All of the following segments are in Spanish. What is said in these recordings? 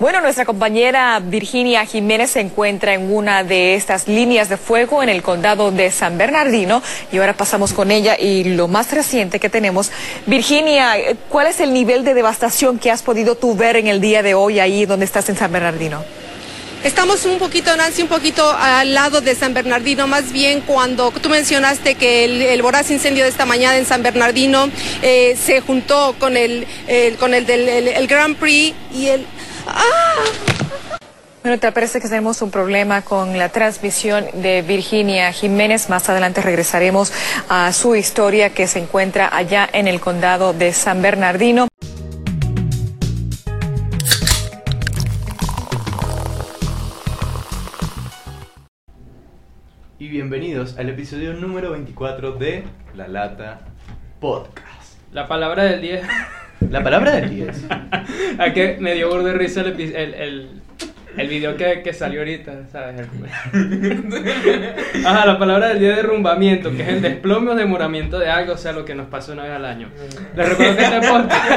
Bueno, nuestra compañera Virginia Jiménez se encuentra en una de estas líneas de fuego en el condado de San Bernardino y ahora pasamos con ella y lo más reciente que tenemos. Virginia, ¿cuál es el nivel de devastación que has podido tú ver en el día de hoy ahí donde estás en San Bernardino? Estamos un poquito, Nancy, un poquito al lado de San Bernardino, más bien cuando tú mencionaste que el, voraz incendio de esta mañana en San Bernardino eh, se juntó con el, con el del el, Grand Prix y el... ¡Ah! Bueno, te parece que tenemos un problema con la transmisión de Virginia Jiménez. Más adelante regresaremos a su historia que se encuentra allá en el condado de San Bernardino. y bienvenidos al episodio número 24 de La Lata Podcast. La palabra del 10. La palabra del 10. a que me dio burro de risa el, el, el, video que, que, salió ahorita, ¿sabes? Ajá, la palabra del 10 de derrumbamiento, que es el desplome o demoramiento de algo, o sea, lo que nos pasa una vez al año. Les recuerdo que este podcast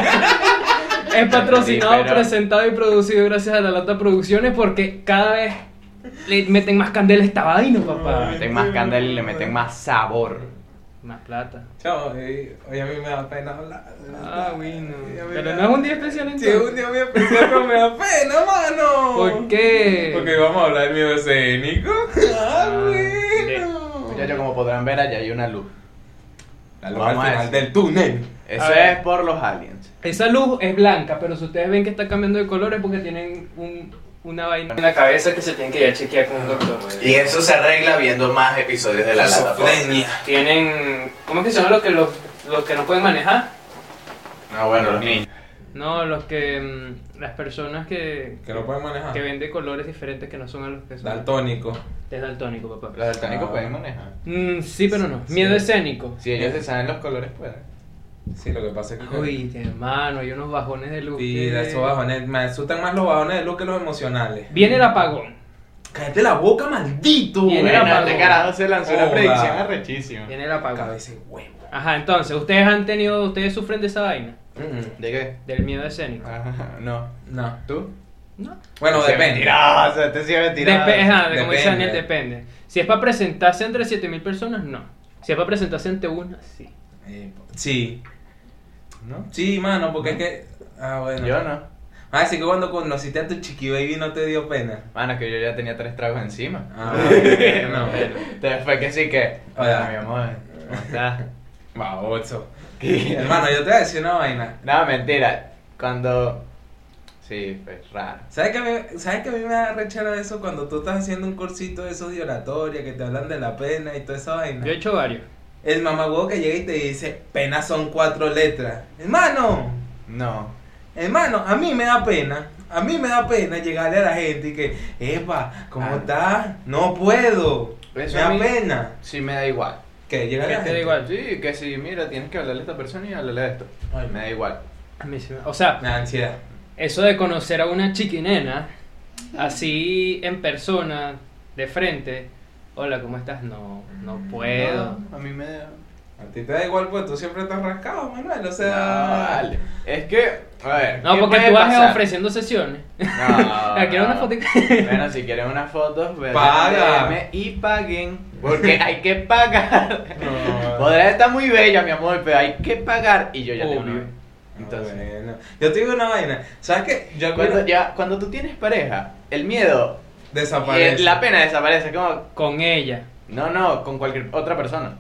es patrocinado, presentado y producido gracias a La Lata Producciones porque cada vez le meten más candela a esta vaina, papá. Le meten más candela y le meten más sabor. Más plata. Chao, hoy a mí me da pena hablar. Ah, bueno. Pero no es un día especial entonces. Sí, es un día muy especial, pero me da pena, mano. ¿Por qué? Porque vamos a hablar del miedo escénico. Ah, ah bueno. Muchachos, como podrán ver, allá hay una luz. La luz al final del túnel. Eso es por los aliens. Esa luz es blanca, pero si ustedes ven que está cambiando de color es porque tienen un una vaina en la cabeza que se tiene que ir a chequear con un doctor. Y eso se arregla viendo más episodios de la lata. Tienen. ¿Cómo es que se llaman los que, los, los que no pueden manejar? No, bueno, los niños. No, los que. Mm, las personas que. Que no pueden manejar. Que ven de colores diferentes que no son a los que son. Daltónico. Es daltónico, papá. Los daltónicos pueden manejar. Mm, sí, pero no. Miedo escénico. Si ellos se saben los colores, pueden. Sí, lo que pasa es que. Uy, hermano, hay unos bajones de luz. Sí, esos bajones. Me asustan más los bajones de luz que los emocionales. Viene el apagón. Cállate la boca, maldito. Viene el apagón. Este carajo se lanzó una predicción arrechísima. Viene el apagón. Cabeza huevo. Ajá, entonces, ¿ustedes han tenido, ustedes sufren de esa vaina? ¿De qué? Del miedo escénico. Ajá, no. No. ¿Tú? No. Bueno, depende. Mentiroso, este sí es mentiroso. Dep ajá, como dice Daniel, depende. Si es para presentarse entre 7000 personas, no. Si es para presentarse ante una, sí. Eh, sí. ¿No? Sí, mano, porque es que. Ah, bueno. Yo no. Ah, sí que cuando conociste a tu chiqui baby no te dio pena. Mano, que yo ya tenía tres tragos encima. Ah, bueno. no, Entonces fue que sí que. Hola, mi amor. ¿Cómo estás? Baboso. Hermano, yo te voy a decir una vaina. No, mentira. Cuando. Sí, pues raro. ¿Sabes que, a mí, ¿Sabes que a mí me da rechera eso cuando tú estás haciendo un cursito de esos de oratoria que te hablan de la pena y toda esa vaina? Yo he hecho varios el mamagüevo que llega y te dice, pena son cuatro letras. Hermano. No. Hermano, a mí me da pena. A mí me da pena llegarle a la gente y que, Epa, ¿cómo ah. estás? No puedo. me da pena. Sí, me da igual. ¿Qué? ¿Llegarle a la te da igual? Sí, que si, mira, tienes que hablarle a esta persona y hablarle a esto. Ay, me da igual. A mí O sea, me da ansiedad. Eso de conocer a una chiquinena, así en persona, de frente, hola, ¿cómo estás? No, no puedo. a mí me da... A ti te da igual, pues tú siempre estás rascado, Manuel, o sea... No, vale. Es que, a ver... No, porque tú vas ofreciendo sesiones. No, ¿Quieres una foto? bueno, si quieren una foto, paga y paguen, porque hay que pagar. No. Podrá estar muy bella, mi amor, pero hay que pagar y yo ya tengo una... Entonces, bueno. yo te digo una vaina, ¿sabes qué? Yo cuando, ya, cuando tú tienes pareja, el miedo Desaparece. la pena desaparece, como... Con ella. No, no, con cualquier otra persona.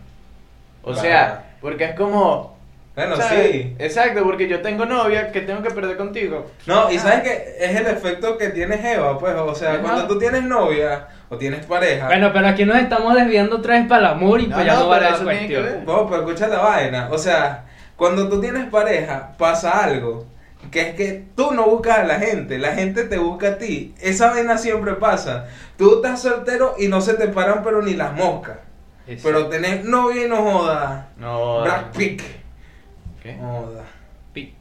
O sea, porque es como... Bueno, sí. Exacto, porque yo tengo novia que tengo que perder contigo. No, y sabes que es el efecto que tienes Eva, pues, o sea, cuando tú tienes novia o tienes pareja. Bueno, pero aquí nos estamos desviando otra vez para el amor y pues ya no, va a cuestión. No, pero escucha la vaina, o sea, cuando tú tienes pareja pasa algo que es que tú no buscas a la gente, la gente te busca a ti. Esa vaina siempre pasa. Tú estás soltero y no se te paran pero ni las moscas. Pero tenés novia y no joda. No. Black Pick. ¿Qué? Joda. Pick.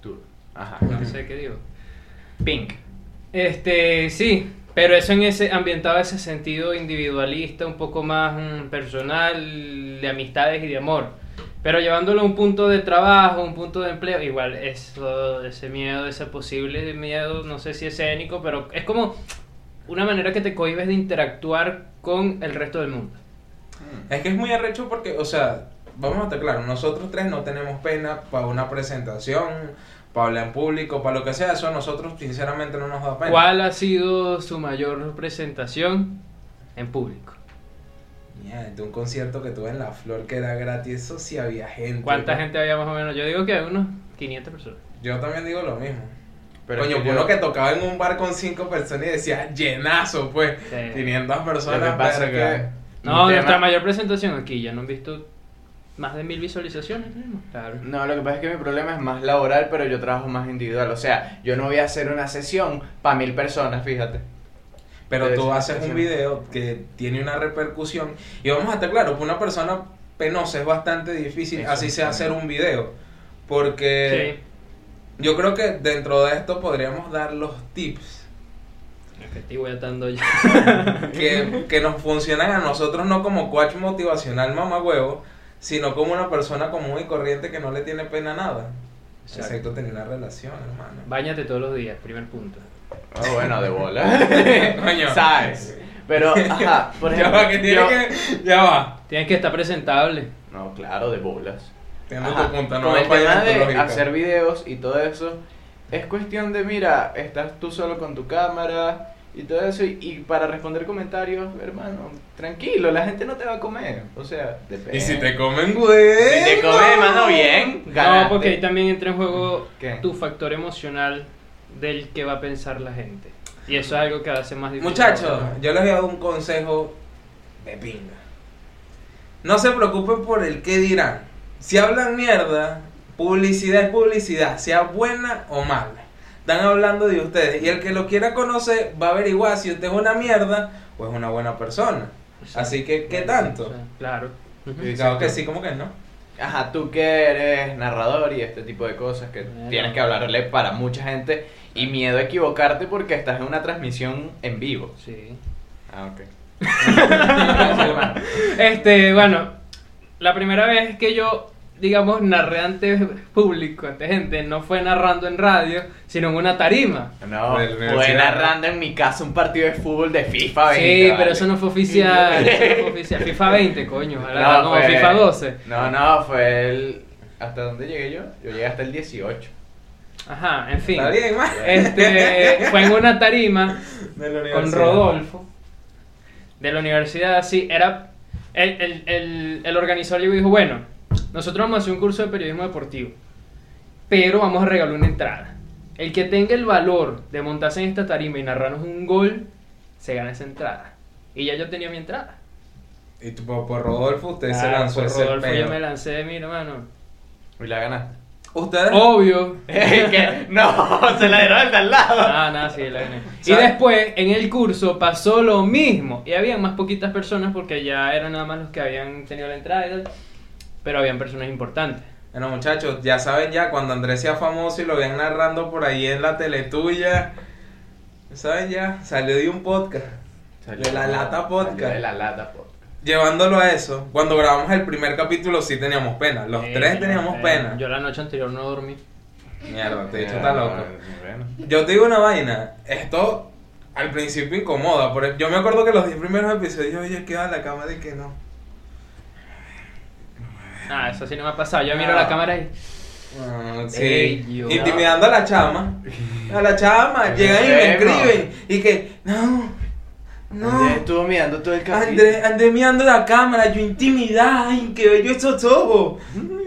Tú. Ajá. No sé qué digo. Pink. Este, sí, pero eso en ese ambientado ese sentido individualista, un poco más mm, personal, de amistades y de amor. Pero llevándolo a un punto de trabajo, un punto de empleo, igual eso, ese miedo, ese posible miedo, no sé si escénico, pero es como una manera que te cohibes de interactuar con el resto del mundo. Es que es muy arrecho porque, o sea, vamos a estar claros, nosotros tres no tenemos pena para una presentación, para hablar en público, para lo que sea, eso a nosotros sinceramente no nos da pena. ¿Cuál ha sido su mayor presentación en público? De un concierto que tuve en La Flor que era gratis, eso sí había gente. ¿Cuánta ¿no? gente había más o menos? Yo digo que unos 500 personas. Yo también digo lo mismo. Pero Coño, uno yo- que tocaba en un bar con cinco personas y decía llenazo, pues. Sí. 500 personas. Que que- No, nuestra tema- mayor presentación aquí, ya no han visto más de mil visualizaciones. tenemos. Claro. No, lo que pasa es que mi problema es más laboral, pero yo trabajo más individual. O sea, yo no voy a hacer una sesión para mil personas, fíjate. Pero tú es haces un video que tiene una repercusión. Y vamos a estar claros, para una persona penosa es bastante difícil, Eso, así sea hacer un video. Porque yo creo que dentro de esto podríamos dar los tips que estoy voy atando ya. que, que nos funcionan a nosotros no como coach motivacional mamagüevo, sino como una persona común y corriente que no le tiene pena a nada. Exacto. Excepto tener una relación, hermano. Báñate todos los días, primer punto. Ah, bueno, de bola. Coño. ¿Sabes? Pero, ajá, por ya ejemplo. va, que tiene yo- que. Ya va. Tienes que estar presentable. No, claro, de bolas. Ajá, tu punta, no Con me el tema en tu de lógica. hacer videos y todo eso, es cuestión de, mira, estás tú solo con tu cámara y todo eso, y, y para responder comentarios, hermano, tranquilo, la gente no te va a comer. O sea, depende. Y si te comen, güey. Si te come, hermano, bien. No, ganaste. porque ahí también entra en juego ¿Qué? tu factor emocional del que va a pensar la gente. Y eso es algo que hace más difícil. Muchachos, yo les voy a dar un consejo de pinga. No se preocupen por el qué dirán. Si hablan mierda, publicidad es publicidad, sea buena o mala. Están hablando de ustedes. Y el que lo quiera conocer va a averiguar si usted es una mierda o es una buena persona. Así que, ¿qué tanto? O sea, Claro. Sí. Claro que sí, como que no. Ajá, tú que eres narrador y este tipo de cosas que tienes que hablarle para mucha gente y miedo a equivocarte porque estás en una transmisión en vivo. Sí. Ah, ok. Este, bueno, la primera vez que yo, digamos, narré ante público, ante gente, no fue narrando en radio, sino en una tarima. No, fue narrando en mi casa un partido de fútbol de FIFA 20. Sí, pero vale. eso no fue oficial. eso no fue oficial. FIFA 20, coño. No, como fue- FIFA 12. No, no, fue el... ¿Hasta dónde llegué yo? Yo llegué hasta el 18. Ajá, en fin. Está bien, man. Este, fue en una tarima con. Rodolfo de la universidad, sí, era el, el, el, el organizador llegó y dijo, bueno, nosotros vamos a hacer un curso de periodismo deportivo, pero vamos a regalar una entrada. El que tenga el valor de montarse en esta tarima y narrarnos un gol, se gana esa entrada. Y ya yo tenía mi entrada. Y tú, por, por Rodolfo, usted se Claro, lanzó por ese Rodolfo yo me lancé, mira, hermano. Y la ganaste. Ustedes. Obvio. ¿Qué? No, se la dieron al de al lado. Ah, nada, sí, la gané. Y ¿Sabes? después, en el curso, pasó lo mismo. Y había más poquitas personas porque ya eran nada más los que habían tenido la entrada y tal. Pero habían personas importantes. Bueno, muchachos, ya saben ya, cuando Andrés sea famoso y lo vean narrando por ahí en la tele tuya, ¿saben ya? Salió de un podcast. De la Lata Podcast. Salió De la lata podcast. Llevándolo a eso, cuando grabamos el primer capítulo sí teníamos pena. Los Sí, tres teníamos eh, pena. Yo la noche anterior no dormí. Mierda, te he dicho, está loco. bueno. Yo te digo una vaina, esto al principio incomoda. Por yo me acuerdo que los 10 primeros episodios yo quedaba en la cama de que no. Ah, eso sí no me ha pasado. Yo miro Ah. la cámara y. Ah, sí. Ey. Intimidando a la chama. A la chama, llegan y me escriben. Y que, no, no. Andrés estuvo mirando todo el capítulo. André, André mirando la cámara, yo intimidad, ay, que bello esos ojos.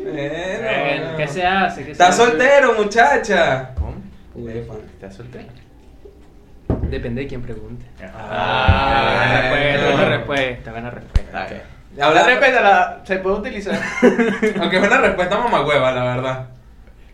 Eh, Bueno, ¿Qué se hace? ¿Qué se Está hace? soltero, muchacha. ¿Cómo? ¿Estás soltero? Depende de quién pregunte. Ah, buena respuesta, buena bueno. respuesta, buena respuesta. Está bien. Habla- La respuesta la- se puede utilizar. Aunque es una respuesta mamagüeva, la verdad.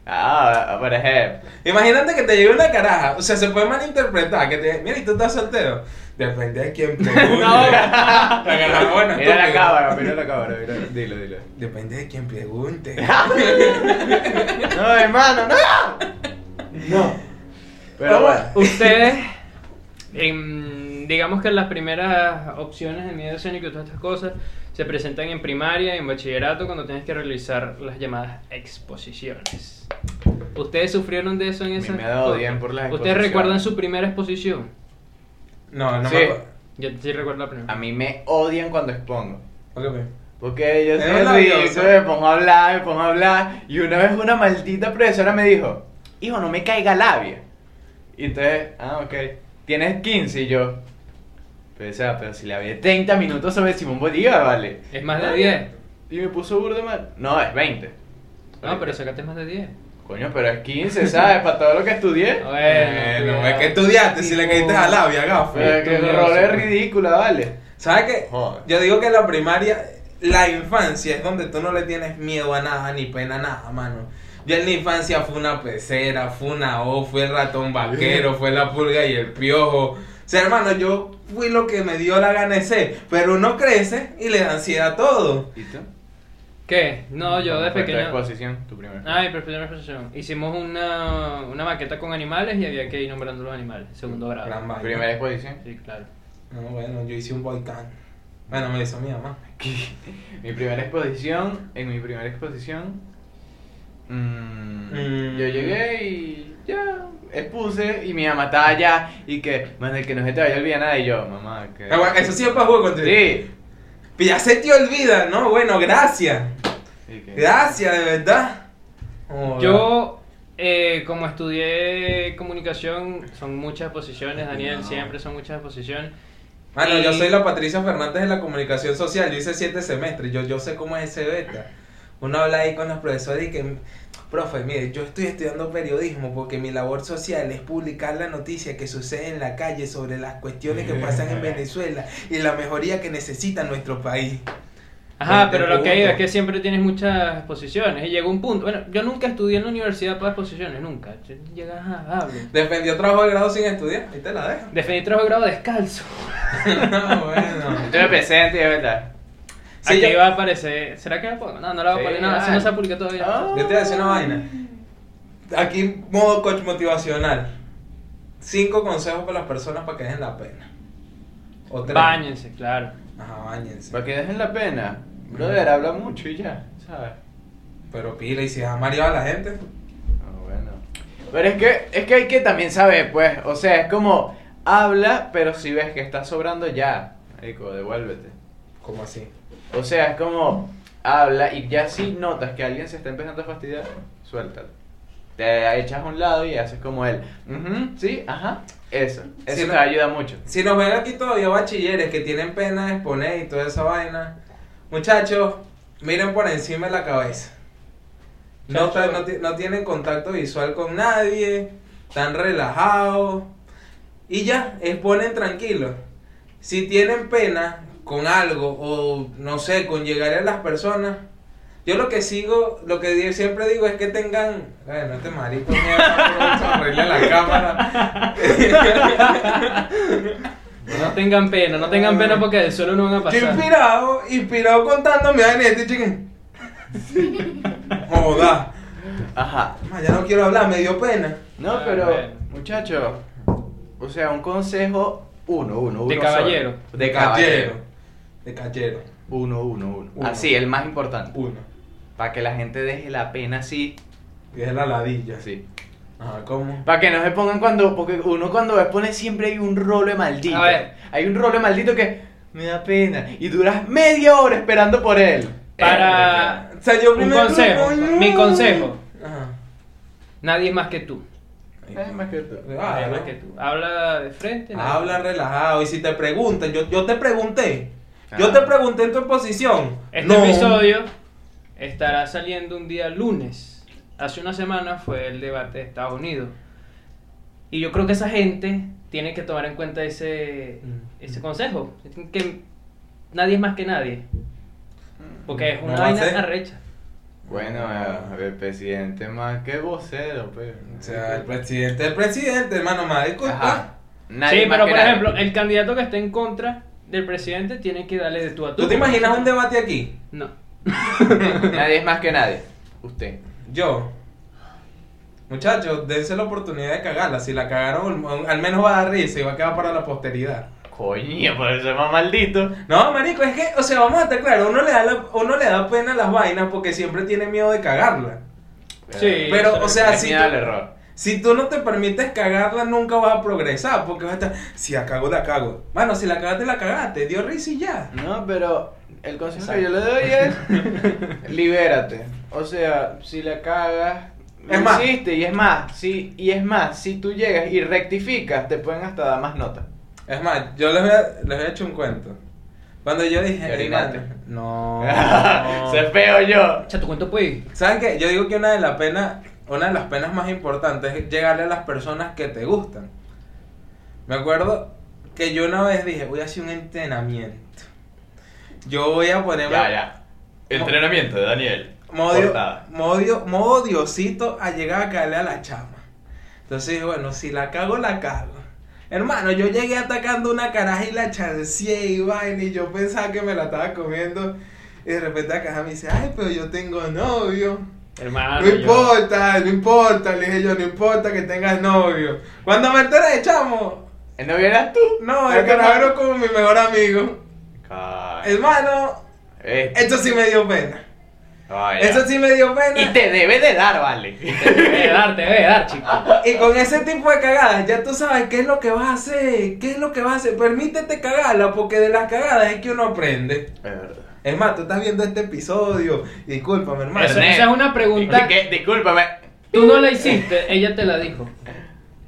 Ah, por ejemplo. Imagínate que te llegue una caraja, o sea, se puede malinterpretar, que te mira, y tú estás soltero. Depende de quién pregunte. No. La caraja, bueno, Mira la cámara, mira la cámara, mira. Dilo, dilo. Depende de quién pregunte. No, hermano, no. No. Pero bueno. Ustedes, en, digamos que las primeras opciones de miedo escénico y todas estas cosas se presentan en primaria y en bachillerato cuando tienes que realizar las llamadas exposiciones. ¿Ustedes sufrieron de eso en esa? miedo odian por las ¿Ustedes recuerdan su primera exposición? No, no Sí. me acuerdo. Yo sí recuerdo la primera. A mí me odian cuando expongo. ¿Por qué? Porque yo soy labioso. ridículo, me pongo a hablar, me pongo a hablar. Y una vez una maldita profesora me dijo, hijo, no me caiga labia. Y entonces, ah, ok. Tienes 15 y yo. Pero, o sea, pero si le había 30 minutos sobre Simón Bolívar, vale. ¿Es más de 10? Y me puso burda mal. No, es 20. No, pero sacaste más de 10. Coño, pero es 15, ¿sabes? Para todo lo que estudié. Bueno, Bueno, es que estudiaste si le caíste a labia, gafo. Que el rol es ridícula, vale. ¿Sabes qué? Joder. Yo digo que la primaria, la infancia es donde tú no le tienes miedo a nada, ni pena a nada, mano. Yo en la infancia fue una pecera, fue una O, fue el ratón vaquero, fue la pulga y el piojo. O sea, hermano, yo fui lo que me dio la gana de ser, pero uno crece y le da ansiedad a todo. ¿Y tú? ¿Qué? No, yo de ¿Cómo fue tu pequeño. exposición, tu primera. Ay, pero primera exposición. Hicimos una, una maqueta con animales y había que ir nombrando los animales. Segundo grado. Gran vaina. Primera exposición. Sí, claro. No, bueno, yo hice un volcán. Bueno, me lo hizo mi mamá. mi primera exposición, en mi primera exposición, mm, Mm. yo llegué y ya expuse y mi mamá estaba allá y que, man, el que no se te vaya a olvidar nada y yo, mamá, que... Ah, bueno, Eso sí es para juego contigo. Sí. Pero ya se te olvida, ¿no? Bueno, gracias. Que- Gracias, de verdad. Yo, eh, como estudié comunicación, son muchas posiciones, Daniel, No. siempre son muchas posiciones. Mano, Y- yo soy la Patricia Fernández de la comunicación social. Yo hice siete semestres. Yo, yo sé cómo es ese beta. Uno habla ahí con los profesores y que, profe, mire, yo estoy estudiando periodismo porque mi labor social es publicar la noticia que sucede en la calle sobre las cuestiones que pasan en Venezuela y la mejoría que necesita nuestro país. Ajá, pero lo que digo es que siempre tienes muchas exposiciones. Y llegó un punto. Bueno, yo nunca estudié en la universidad para exposiciones, nunca. Yo- Llegas a hablo. Defendió trabajo de grado sin estudiar. Ahí te la dejo. Defendí trabajo de grado descalzo. no, bueno. Estoy presente, de verdad. Sí, Aquí yo- va a aparecer. ¿Será que la pongo? No, no la voy a poner nada. Eso no se publica todavía. Ah. Yo te voy a decir una vaina. Aquí, modo coach motivacional. Cinco consejos para las personas para que dejen la pena. O tres. Báñense, claro. Ajá, bañense. Para que dejen la pena. Brother, habla mucho y ya, ¿sabes? Pero pila, y si has mareado a la gente. Ah, bueno. Pero es que, es que hay que también saber, pues, o sea, es como, habla, pero si ves que está sobrando ya, marico, devuélvete. ¿Cómo así? O sea, es como, habla y ya si notas que alguien se está empezando a fastidiar, suéltalo. Te echas a un lado y haces como él, "Ujú, sí, ajá, eso. Eso Sí, te no- ayuda mucho. Si nos ven aquí todavía bachilleres que tienen pena de exponer y toda esa vaina, muchachos, miren por encima de la cabeza. No, no, no tienen contacto visual con nadie, están relajados y ya, exponen tranquilos. Si tienen pena con algo o no sé, con llegar a las personas, yo lo que sigo, lo que siempre digo es que tengan, bueno, este marico mierda, sonreírle a la cámara. No tengan pena, no tengan pena porque del suelo no van a Yo pasar. inspirado, inspirado contándome a este chiquen. Joda. Ajá. Ya no quiero hablar, me dio pena. No, Ah, pero, bueno. muchacho, o sea, un consejo, uno, uno, uno. De solo. caballero. De caballero. De cachero. Uno, uno, uno. Uno. Así, el más importante. Uno. Para que la gente deje la pena así. Y es la ladilla. Así. Ajá, ¿cómo? Para que no se pongan cuando. Porque uno cuando expone siempre hay un rolo de maldito. A ver. Hay un rolo de maldito que me da pena. Y duras media hora esperando por él. Para Salió un primero, consejo, mi consejo, Ajá. nadie más que tú. Es más que tú. Ah, Nadie ¿no? más que tú. Habla de frente. nadie Habla relajado. Y si te preguntan, yo, yo te pregunté. Yo Ah. te pregunté en tu exposición. Este No. episodio estará saliendo un día lunes. Hace una semana fue el debate de Estados Unidos. Y yo creo que esa gente tiene que tomar en cuenta ese, Mm. ese consejo. Que nadie es más que nadie. Porque es una No vaina arrecha. Bueno, a ver, presidente más que vocero, pues. O sea, el presidente, el presidente, hermano. Ajá. Nadie sí, más pero por nadie. ejemplo, el candidato que esté en contra del presidente tiene que darle de tú a tú. ¿Tú te imaginas un debate aquí? No. Nadie es más que nadie. Usted. Yo. Muchachos, dense la oportunidad de cagarla. Si la cagaron, al menos va a dar risa y va a quedar para la posteridad. Coño, por eso es más maldito. No, marico, es que, o sea, vamos a estar claros, uno le da la- uno le da pena las vainas porque siempre tiene miedo de cagarla. Sí, Pero, o sea, es si miedo tú- al error. Si tú no te permites cagarla, nunca vas a progresar. Porque vas a estar, si la cago, la cago. Bueno, si la cagaste, la cagaste. Dio risa y ya. No, pero el consejo que yo le doy es libérate. O sea, si la cagas, Es más. hiciste y es más, si y es más, si tú llegas y rectificas, te pueden hasta dar más notas. Es más, yo les voy a, les voy a echar un cuento. Cuando yo dije. "Hermano, no. Se feo yo. Echa tu cuento, pues. ¿Saben qué? Yo digo que una de las penas, una de las penas más importantes es llegarle a las personas que te gustan. Me acuerdo que yo una vez dije, voy a hacer un entrenamiento. Yo voy a ponerme Ya, ya. Entrenamiento de Daniel. modo, Portada. modo, Diosito a llegar a caerle a la chama. Entonces dije, bueno, si la cago, la cago. Hermano, yo llegué atacando una caraja y la chancé y vaina y yo pensaba que me la estaba comiendo. Y de repente la caja me dice, ay, pero yo tengo novio. Hermano. No yo- importa, no importa, le dije yo, no importa que tengas novio. Cuando me enteré, chamo, ¿El novio eras tú? no, ¿Era el era como mi mejor amigo. Ay, Hermano, eh, esto sí me dio pena. ay, ya. Eso sí me dio pena. Y te debe de dar, vale. Te debe dar, te debe dar, chico. Y con ese tipo de cagadas, ya tú sabes qué es lo que vas a hacer, qué es lo que vas a hacer. Permítete cagarla, porque de las cagadas es que uno aprende. Es verdad. Es más, tú estás viendo este episodio, discúlpame, hermano. Eso- esa es una pregunta- que, discúlpame. Tú no la hiciste, ella te la dijo.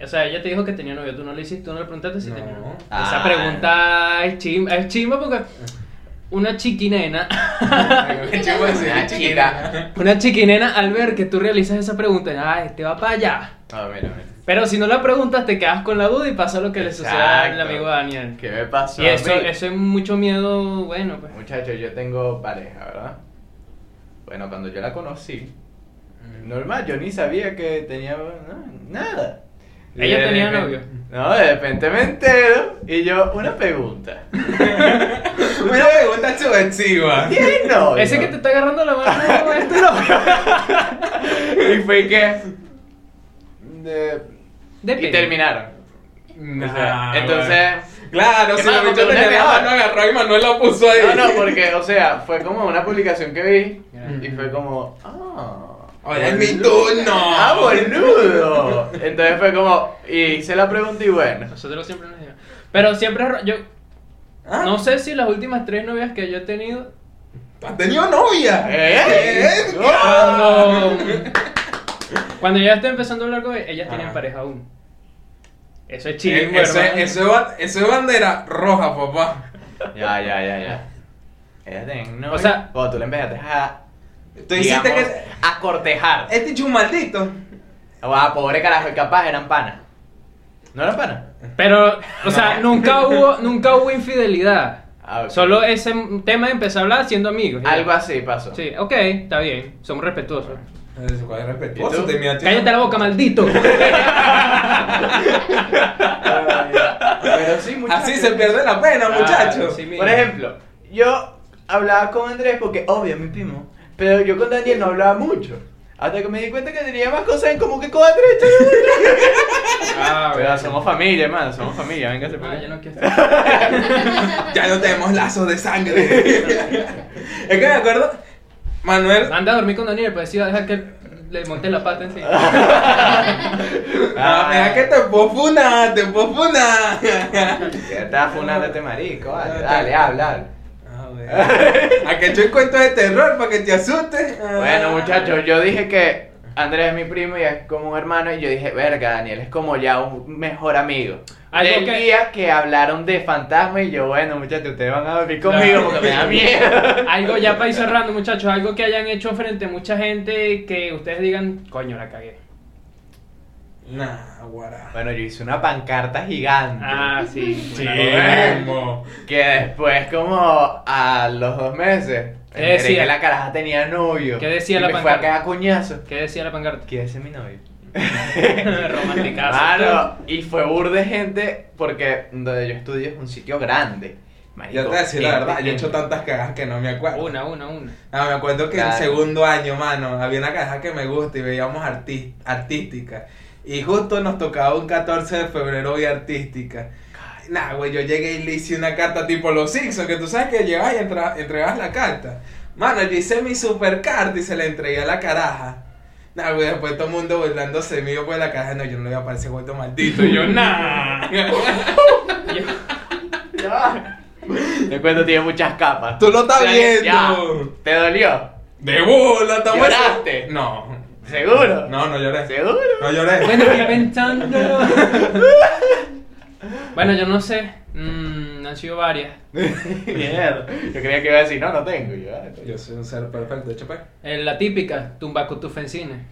O sea, ella te dijo que tenía novio, tú no la hiciste, tú no le preguntaste si No. tenía novio. Ah. Esa pregunta es chimba, es chimba porque una chiquinena, Una chica. una chiquinena al ver que tú realizas esa pregunta, ay, este va para allá. Ah, mira, mira. Pero si no la preguntas, te quedas con la duda y pasa lo que le sucede al amigo Daniel. ¿Qué me pasó? Y eso, eso es mucho miedo, bueno, pues. Muchachos, yo tengo pareja, ¿verdad? Bueno, cuando yo la conocí, normal, yo ni sabía que tenía no, nada. Y Ella tenía repente- novio. No, de repente me entero y yo, una pregunta. Una pregunta subversiva. ¿Tienes novio? Ese que te está agarrando la mano es tu novio. Y fue que... De... Depende. Y terminaron. O sea, Nah, entonces... Claro, si la porque no agarró y Manuel la puso ahí. No, no, porque, o sea, fue como una publicación que vi y fue como, ah. Ahora es mi turno. Ah, boludo. Entonces fue como, y hice la pregunta y bueno. Nosotros siempre nos decimos. Pero siempre, ro- yo ¿Ah? no sé si las últimas tres novias que yo he tenido, ¿Has tenido novia? ¿Eh? cuando, cuando ya estoy empezando a hablar con ellas, ellas Ah. tienen pareja aún. Eso es Eh, chingo, eso, es- eso, es eso es bandera roja, papá. Ya, ya, ya, ya. Ella. O sea- cuando tú le empezaste a, Tú hiciste digamos, que. a cortejar. Este un maldito. Ah, pobre carajo, y capaz eran panas. ¿No eran panas? Pero, o sea, nunca hubo, nunca hubo infidelidad. Ah. Solo ese tema de empezar a hablar siendo amigos. Algo así pasó. Sí, ok, está bien. Somos respetuosos. Cállate la boca, maldito. Pero sí, muchachos. Así se pierde la pena, Ah, muchachos. sí. Por ejemplo, yo hablaba con Andrés porque, obvio, mi primo. Pero yo con Daniel no hablaba mucho. Hasta que me di cuenta que tenía más cosas en común que con Andrés. Ah, Pero somos familia, hermano, somos familia, véngase por Ah, ya no quiero. Ya no tenemos lazos de sangre. es que me acuerdo. Manuel. Anda a dormir con Daniel, pues sí, dejar que le monte la pata encima. Ah, mira que te puedo funar, te puedo funar. Que estás funando este marico, vale, dale, habla, habla. A que el cuento de terror para que te asustes. Bueno, muchachos, yo dije que Andrés es mi primo y es como un hermano y yo dije, verga, Daniel es como ya un mejor amigo. Algo Del que- día que hablaron de fantasma y yo, bueno, muchachos, ustedes van a dormir conmigo porque me da miedo. Algo ya para ir cerrando, muchachos, algo que hayan hecho frente a mucha gente que ustedes digan, coño, la cagué. Nah, guará. Bueno, yo hice una pancarta gigante. Ah, sí. Sí. Bueno. Que después, como a los dos meses, ¿Qué decía? que la caraja tenía novio. ¿Qué decía y la me fue a pancarta? coñazo. ¿Qué decía la pancarta? ¿Quiere ser mi novio? Romanticazo. Claro, y fue burde de gente porque donde yo estudio es un sitio grande. Marico, Yo te voy a decir la gente, verdad, yo he hecho tantas cagadas que no me acuerdo. Una, una, una. Ah, me acuerdo que en Claro. segundo año, mano, había una caja que me gusta y veíamos artística. Y justo nos tocaba un 14 de febrero y artística. Nah, güey, yo llegué y le hice una carta tipo los Simpsons, que tú sabes que llegas y entra- entregas la carta. Mano, yo hice mi super carta y se la entregué a la caraja. Nah, güey, después todo el mundo burlándose mío por la caraja. No, yo no le voy a parecer vuelto maldito. Y yo, nah. El cuento tiene muchas capas. Tú lo estás Ya, viendo. ya. ¿Te dolió? De bola, estamos. ¿Lloraste? No. ¿Seguro? No, no lloré. ¿Seguro? No lloré. Bueno, estoy pensando. bueno, yo no sé. Mm, han sido varias. Mierda. Yo creía que iba a decir, no, no tengo. Yo, ah, Yo soy un ser perfecto, HP. Eh, la típica, tumba con tu fencine.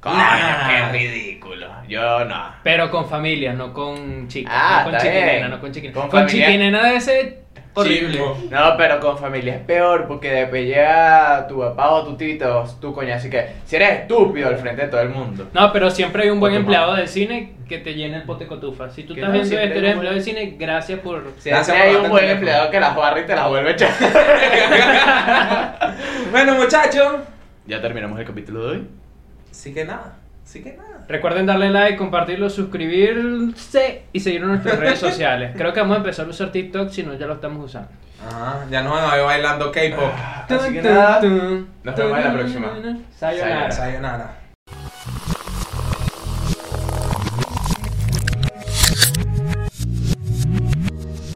Coño, Nah. qué ridículo. Yo no. Pero con familia, no con chicas. Ah, no con chiquinena, no con chiquinena. Con Con, chiquinena debe ser horrible. Chico. No, pero con familia es peor porque después llega tu papá o tu tito, tu coña, así que si eres estúpido al frente de todo el mundo. No, pero siempre hay un buen empleado del cine que te llena el pote cotufa. Si tú Que estás no, viendo hay eres empleado del buen- cine, gracias por... Si Gracias hay por un buen empleado que las barra y te las vuelve a echar. Bueno, muchachos. ya terminamos el capítulo de hoy. Sí que nada. Sí que nada. Recuerden darle like, compartirlo, suscribirse y seguirnos en nuestras redes sociales. Creo que vamos a empezar a usar TikTok, si no ya lo estamos usando. Ajá, ya nos van a ver bailando K-pop. Así que nada, nos vemos en la próxima. Sayonara. Sayonara.